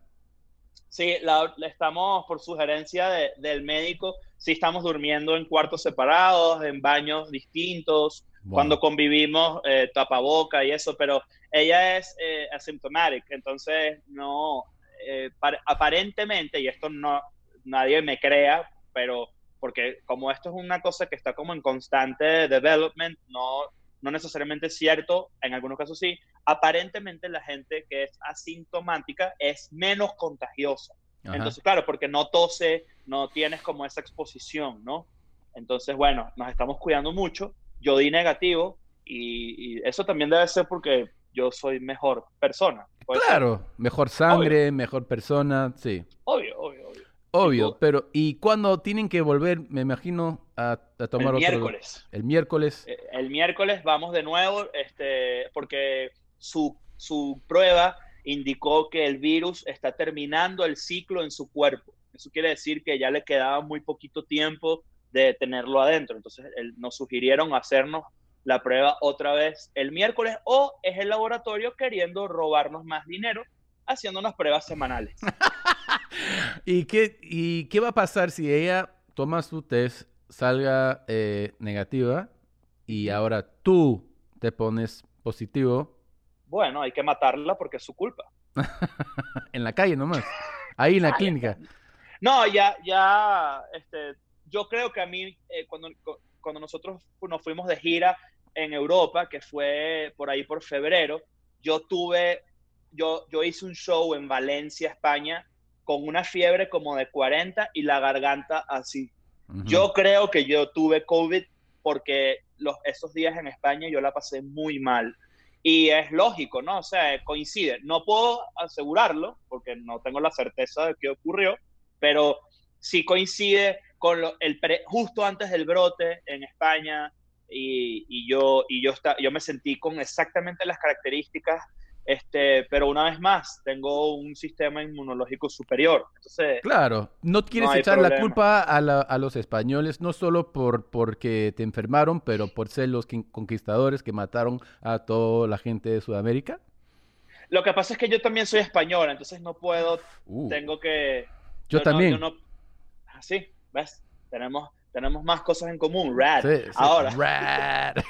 Sí, la, estamos por sugerencia de- del médico, sí estamos durmiendo en cuartos separados, en baños distintos, cuando convivimos eh, tapaboca y eso, pero ella es eh, asymptomatic, entonces no, eh, par- aparentemente, y esto no, nadie me crea, pero porque como esto es una cosa que está como en constante development, no, no necesariamente es cierto, en algunos casos sí, aparentemente la gente que es asintomática es menos contagiosa. Ajá. Entonces, claro, porque no tose, no tienes como esa exposición, ¿no? Entonces, bueno, nos estamos cuidando mucho. Yo di negativo y, y eso también debe ser porque yo soy mejor persona. Puede ser. Claro, mejor sangre, mejor persona, sí. Obvio, obvio, pero ¿y cuándo tienen que volver, me imagino, a, a tomar El otro? miércoles. El miércoles. Eh, El miércoles vamos de nuevo, este, porque su, su prueba indicó que el virus está terminando el ciclo en su cuerpo. Eso quiere decir que ya le quedaba muy poquito tiempo de tenerlo adentro. Entonces él- nos sugirieron hacernos la prueba otra vez el miércoles o es el laboratorio queriendo robarnos más dinero haciendo unas pruebas semanales. ¿Y qué, ¿Y qué va a pasar si ella toma su test, salga eh, negativa y ahora tú te pones positivo Bueno, hay que matarla porque es su culpa. en la calle nomás? Ahí en la clínica. No, ya, ya, este, yo creo que a mí, eh, cuando, cu- cuando nosotros nos fuimos de gira en Europa, que fue por ahí por febrero, yo tuve, yo, yo hice un show en Valencia, España, con una fiebre como de 40 y la garganta así. Yo creo que yo tuve COVID porque los, esos días en España yo la pasé muy mal. Y es lógico, ¿no? O sea, coincide. No puedo asegurarlo porque no tengo la certeza de qué ocurrió, pero sí coincide con lo- el pre- justo antes del brote en España y, y yo, y yo, está, yo me sentí con exactamente las características, este, pero una vez más, tengo un sistema inmunológico superior. Entonces, Claro, no quieres echar la culpa a, la- a los españoles, no solo por porque te enfermaron, pero por ser los conquistadores que mataron a toda la gente de Sudamérica. Lo que pasa es que yo también soy español, entonces no puedo, Uh, tengo que... yo también. yo no- así, ¿ves? Tenemos, tenemos más cosas en común, rad. Sí, sí. Ahora, Rad.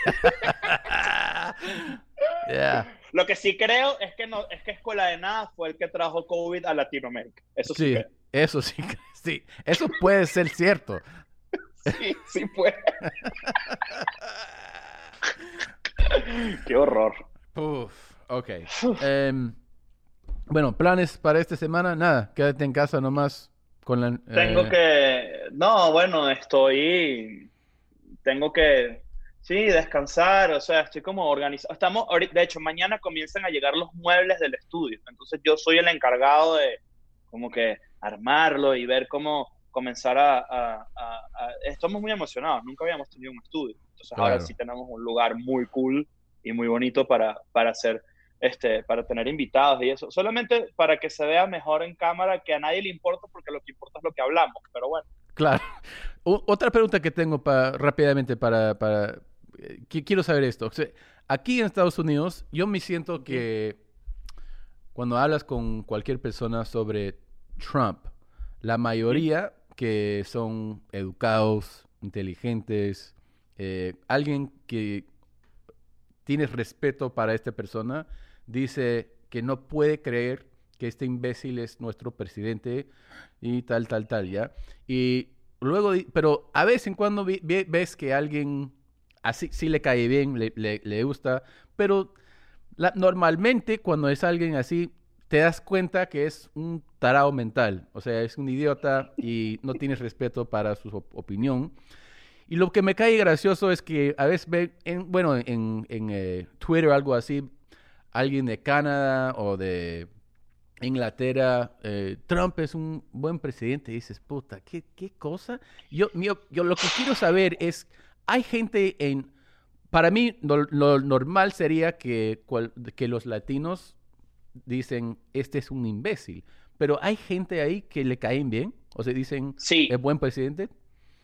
Yeah. Lo que sí creo es que, no, es que Escuela de Nada fue el que trajo COVID a Latinoamérica. Eso sí, Sí, creo. eso sí, sí, eso puede ser cierto. Sí, sí fue. Qué horror. Uf, ok. Em, bueno, planes para esta semana, nada, quédate en casa nomás con la... Tengo eh, que, no, bueno, estoy, tengo que, sí, descansar, o sea, estoy como organizado. Estamos, de hecho, mañana comienzan a llegar los muebles del estudio, entonces yo soy el encargado de como que armarlo y ver cómo comenzar a, a- a- a- estamos muy emocionados, nunca habíamos tenido un estudio, entonces ahora sí tenemos un lugar muy cool y muy bonito para, para hacer este, para tener invitados y eso, solamente para que se vea mejor en cámara, que a nadie le importa porque lo que importa es lo que hablamos, pero bueno. Claro. O- otra pregunta que tengo pa- rápidamente para, para eh, qui- quiero saber esto. O sea, aquí en Estados Unidos, yo me siento que cuando hablas con cualquier persona sobre Trump, la mayoría que son educados, inteligentes, eh, alguien que tienes respeto para esta persona, dice que no puede creer que este imbécil es nuestro presidente y tal, tal, tal, ¿ya? Y luego, pero a vez en cuando ves que alguien así sí le cae bien, le, le- gusta, pero normalmente cuando es alguien así, te das cuenta que es un tarado mental, o sea, es un idiota y no tienes respeto para su op- opinión. Y lo que me cae gracioso es que a veces ve, en, bueno, en, en eh, Twitter o algo así, alguien de Canadá o de Inglaterra, eh, Trump es un buen presidente, y dices, puta, ¿qué, qué cosa? Yo, yo lo que quiero saber es, hay gente en, para mí lo, lo normal sería que, cual- que los latinos dicen, este es un imbécil, pero hay gente ahí que le caen bien, o sea, dicen, Sí, es buen presidente.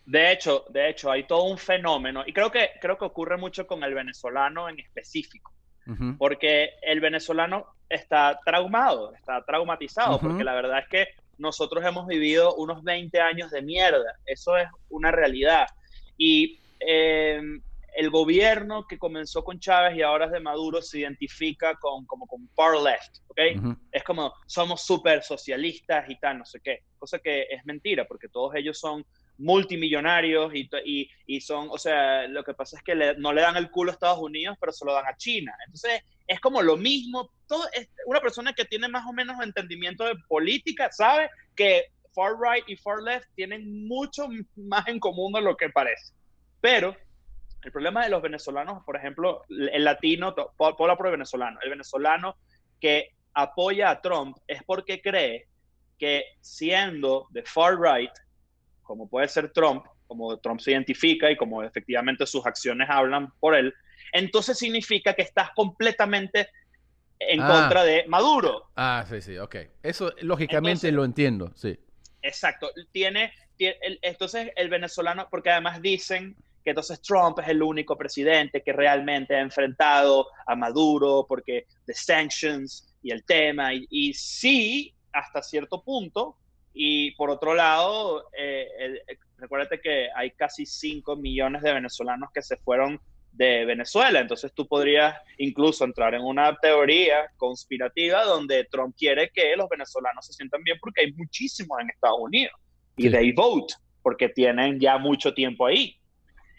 de hecho, de hecho, hay todo un fenómeno, y creo que, creo que ocurre mucho con el venezolano en específico, porque el venezolano está traumado, está traumatizado, porque la verdad es que nosotros hemos vivido unos 20 años de mierda, eso es una realidad. Y eh, el gobierno que comenzó con Chávez y ahora es de Maduro se identifica con, como con far left, ¿ok? Es como somos súper socialistas y tal, no sé qué, cosa que es mentira, porque todos ellos son multimillonarios y, y, y son, o sea, lo que pasa es que le- no le dan el culo a Estados Unidos, pero se lo dan a China. Entonces, es como lo mismo. Todo, una persona que tiene más o menos entendimiento de política sabe que far right y far left tienen mucho más en común de lo que parece. Pero el problema de los venezolanos, por ejemplo, el latino, Paula pro venezolano, el venezolano que apoya a Trump es porque cree que siendo de far right, como puede ser Trump, como Trump se identifica y como efectivamente sus acciones hablan por él, entonces significa que estás completamente en Ah. contra de Maduro. Ah, sí, sí, ok. Eso lógicamente Entonces- lo entiendo, sí. Exacto. Tiene, tie- el- entonces el venezolano, porque además dicen que entonces Trump es el único presidente que realmente ha enfrentado a Maduro porque de sanctions y el tema, y, y sí, hasta cierto punto, y por otro lado, eh, el- eh, recuérdate que hay casi 5 millones de venezolanos que se fueron de Venezuela, entonces tú podrías incluso entrar en una teoría conspirativa donde Trump quiere que los venezolanos se sientan bien porque hay muchísimos en Estados Unidos y Sí. they vote porque tienen ya mucho tiempo ahí.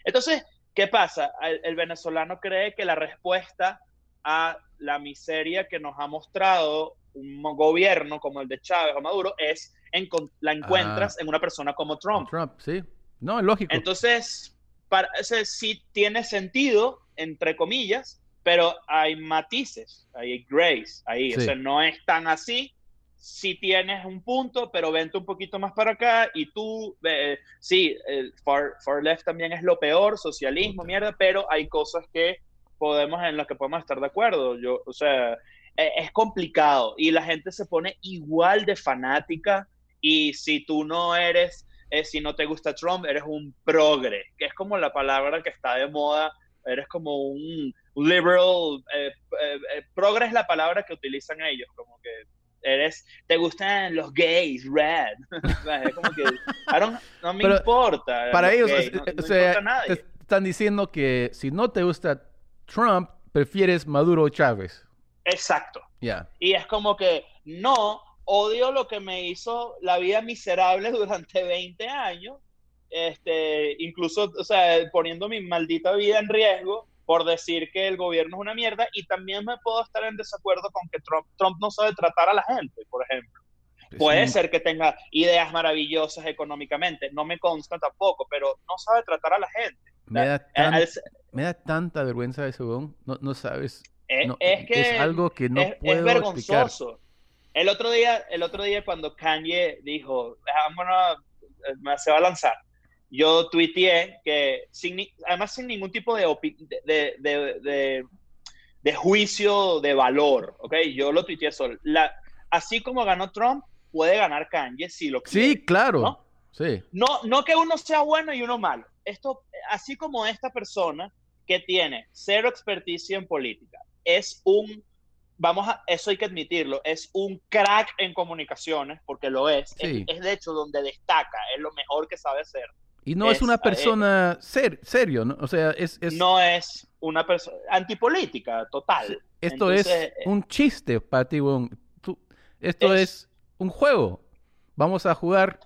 Entonces, ¿qué pasa? El, el venezolano cree que la respuesta a la miseria que nos ha mostrado un gobierno como el de Chávez o Maduro es encon- la encuentras en una persona como Trump. Trump, sí. No, es lógico. Entonces, para, o sea, sí tiene sentido, entre comillas, pero hay matices, hay grace ahí. O Sí. sea, no es tan así. Sí tienes un punto, pero vente un poquito más para acá y tú, eh, sí, el far, far left también es lo peor, socialismo, mierda, pero hay cosas que podemos, en las que podemos estar de acuerdo. Yo, o sea, eh, es complicado y la gente se pone igual de fanática y si tú no eres eh, si no te gusta Trump, eres un progre, que es como la palabra que está de moda, eres como un liberal, eh, eh, eh, progre es la palabra que utilizan ellos, como que eres, te gustan los gays, red, O sea, es como que, don't- no me Pero importa. Para los ellos, gays, no, no o sea, nadie. te están diciendo que si no te gusta Trump, prefieres Maduro o Chávez. Exacto. Ya. Y es como que no, odio lo que me hizo la vida miserable durante 20 años, este, incluso, o sea, poniendo mi maldita vida en riesgo por decir que el gobierno es una mierda y también me puedo estar en desacuerdo con que Trump, Trump no sabe tratar a la gente, por ejemplo. Es Puede un- ser que tenga ideas maravillosas económicamente, no me consta tampoco, pero no sabe tratar a la gente. Me da, Al- tan- al- me da tanta vergüenza ese weón. No, no sabes. es, no, es que algo que no es, es puedo explicar. El otro día, el otro día cuando Kanye dijo, vámonos, eh, se va a lanzar, yo tuiteé que, sin, además sin ningún tipo de, de, de, de- de juicio de valor, ¿ok? Yo lo tuiteé solo. La, así como ganó Trump, puede ganar Kanye si lo quiere. Sí, claro. ¿no? Sí. No, no que uno sea bueno y uno malo. Esto, así como esta persona que tiene cero experticia en política, es un, vamos a, eso hay que admitirlo, es un crack en comunicaciones, porque lo es. Sí. Es, es de hecho donde destaca, es lo mejor que sabe hacer. Y no es, Es, una eh, persona ser- serio, ¿no? O sea, es, es- No es una persona antipolítica, total. esto entonces, es eh, un chiste para ti, weón. Tú- esto es... Es- un juego. Vamos a jugar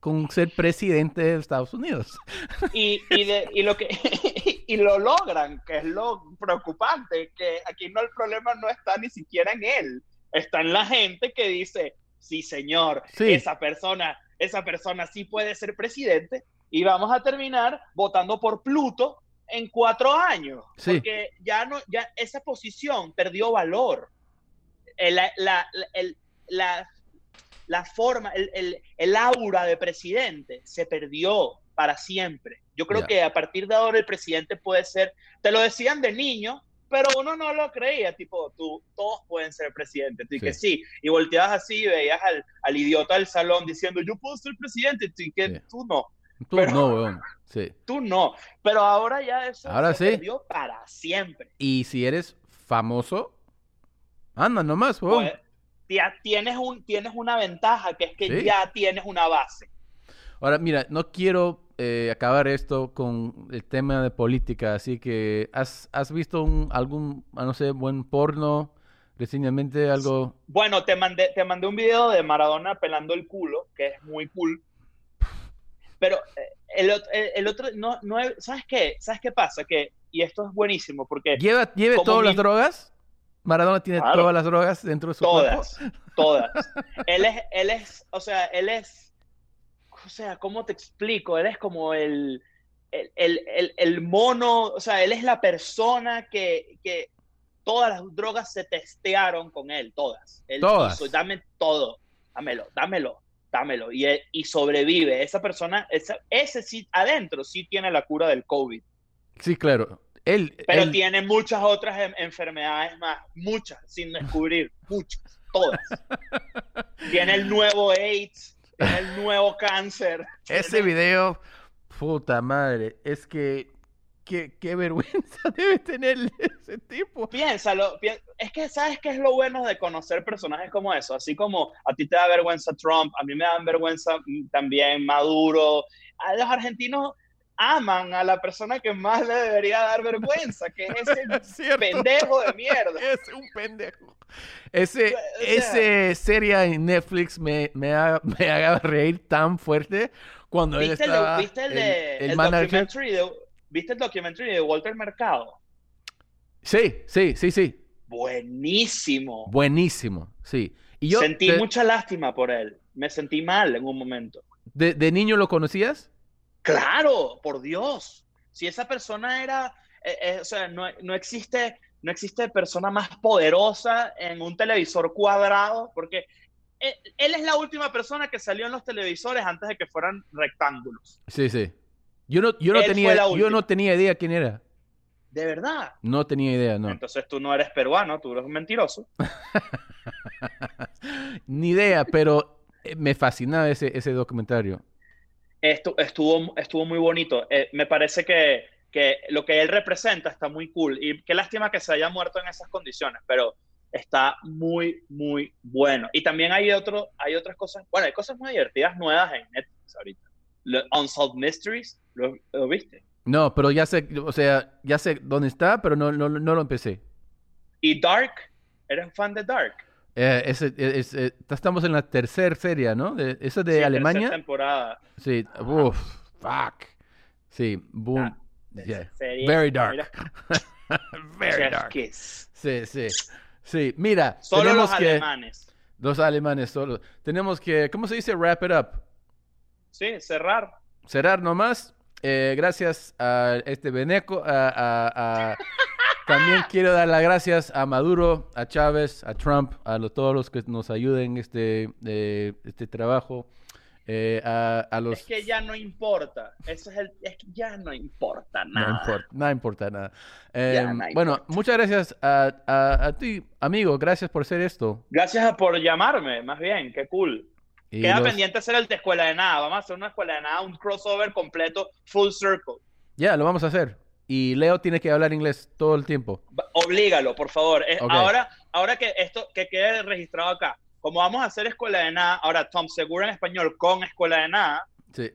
con ser presidente de Estados Unidos. y, y, de- y lo que y lo logran, que es lo preocupante, que aquí no el problema no está ni siquiera en él, está en la gente que dice, sí señor, Sí. esa persona, esa persona sí puede ser presidente y vamos a terminar votando por Pluto en cuatro años, Sí. porque ya no, ya esa posición perdió valor. El- la, la, el- la- la forma, el, el, el aura de presidente se perdió para siempre. Yo creo que a partir de ahora el presidente puede ser, te lo decían de niño, pero uno no lo creía, tipo, tú, todos pueden ser presidentes, y que sí, y volteabas así y veías al, al idiota del salón diciendo, yo puedo ser presidente, y que Sí. tú no, Tú Pero- no, weón. Sí. tú no, pero ahora ya eso Ahora se sí. perdió para siempre. Y si eres famoso, anda nomás, weón. Pues, ya tienes, un, tienes una ventaja, que es que Sí. ya tienes una base. Ahora, mira, no quiero eh, acabar esto con el tema de política, así que ¿has, has visto un, algún, ah, no sé, buen porno recientemente? Algo... Bueno, te mandé, te mandé un video de Maradona pelando el culo, que es muy cool. Pero eh, el, el- el otro, no, no, ¿sabes qué? ¿Sabes qué pasa? Que, y esto es buenísimo, porque ¿Lleva, ¿Lleve todas las drogas? Maradona tiene Claro. todas las drogas dentro de su Todas, cuerpo. todas. Él es, él es, o sea, él es, o sea, ¿cómo te explico? Él es como el, el, el, el- mono, o sea, él es la persona que, que todas las drogas se testearon con él, todas. Él Todas. hizo, dame todo, dámelo, dámelo, dámelo. Y, y sobrevive. Esa persona, esa- ese sí, adentro sí tiene la cura del COVID. Sí, claro. Él, Pero él- tiene muchas otras enfermedades más, muchas, sin descubrir, muchas, todas. tiene el nuevo AIDS, el nuevo cáncer. ese video, puta madre, es que qué, qué vergüenza debe tener ese tipo. Piénsalo, pi- es que sabes qué es lo bueno de conocer personajes como eso, así como a ti te da vergüenza Trump, a mí me dan vergüenza mm, también Maduro, a los argentinos aman a la persona que más le debería dar vergüenza, que es ese pendejo de mierda. Es un pendejo. Ese, O sea- ese serie en Netflix me, me, ha- me haga reír tan fuerte cuando él ¿Viste el, estaba ¿viste el, de, el documentary de, ¿Viste el documentary de Walter Mercado? Sí, sí, sí, sí. Buenísimo. Buenísimo, sí. Y yo Sentí mucha lástima por él. Me sentí mal en un momento. de- de niño lo conocías? Claro, por Dios. Si esa persona era, eh, eh, o sea, no, no existe, no existe persona más poderosa en un televisor cuadrado, porque él, él es la última persona que salió en los televisores antes de que fueran rectángulos. Sí, sí. Yo no, yo no tenía, yo no tenía idea quién era. De verdad. No tenía idea, no. Entonces tú no eres peruano, tú eres un mentiroso. Ni idea, pero eh, me fascinaba ese, ese documentario. Estu- estuvo, estuvo muy bonito. Eh, me parece que, que lo que él representa está muy cool. Y qué lástima que se haya muerto en esas condiciones, pero está muy, muy bueno. Y también hay, otro, hay otras cosas, bueno, hay cosas muy divertidas nuevas en Netflix ahorita. Lo- Unsolved Mysteries, ¿lo, lo viste? No, pero ya sé, o sea, ya sé dónde está, pero no, no, no lo empecé. Y Dark, ¿eres fan de Dark? Eh, ese- es- eh, estamos en la tercera serie, ¿no? De, ¿Eso es de Sí, tercera Alemania? temporada. Sí, uff, fuck. Sí, boom. Ah, Yeah. Serie- Very dark. Very dark. Kiss. Sí, sí. Sí, mira, Solo tenemos los que... alemanes. Los alemanes solo. Tenemos que, ¿cómo se dice? Wrap it up. Sí, cerrar. Cerrar nomás. Eh, gracias a este Beneco. a- a- a- También quiero dar las gracias a Maduro, a Chávez, a Trump, a lo- todos los que nos ayuden en este, eh, este trabajo. eh, a, a los... Es que ya no importa. Eso es el. Es que ya no importa No nada. importa, no importa nada. Eh, no bueno, importa. muchas gracias a, a- a ti, amigo. Gracias por hacer esto. Gracias por llamarme, más bien. Qué cool. Y Queda los- pendiente hacer el de escuela de nada. Vamos a hacer una escuela de nada, un crossover completo, full circle. Ya, lo vamos a hacer. Y Leo tiene que hablar inglés todo el tiempo. Oblígalo, por favor. Ok. Ahora, ahora que esto que quede registrado acá, como vamos a hacer escuela de nada, ahora Tom Segura en español con escuela de nada, Sí.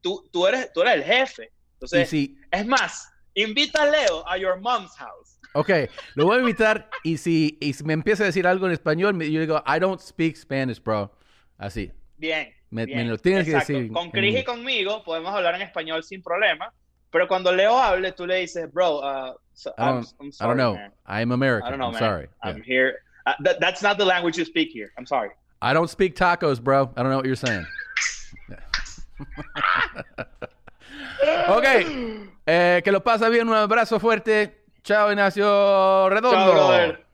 tú, tú, eres, tú eres el jefe. Entonces, si, es más, invita a Leo a your mom's house. ok, lo voy a invitar y si, y si me empieza a decir algo en español, me- yo digo, I don't speak Spanish, bro. Así. Bien. Me- bien. me lo tienes que Exacto. decir en- Con en Chris y conmigo podemos hablar en español sin problema, pero cuando Leo hable, tú le dices, bro, uh, so- I I'm, don't, I'm I sorry, don't know. man. I'm American. I don't know, I'm man. sorry. I'm Yeah. here. Uh, that- that's not the language you speak here. I'm sorry. I don't speak tacos, bro. I don't know what you're saying. ok. Eh, que lo pasa bien. Un abrazo fuerte. Chao, Ignacio Redondo. Chao.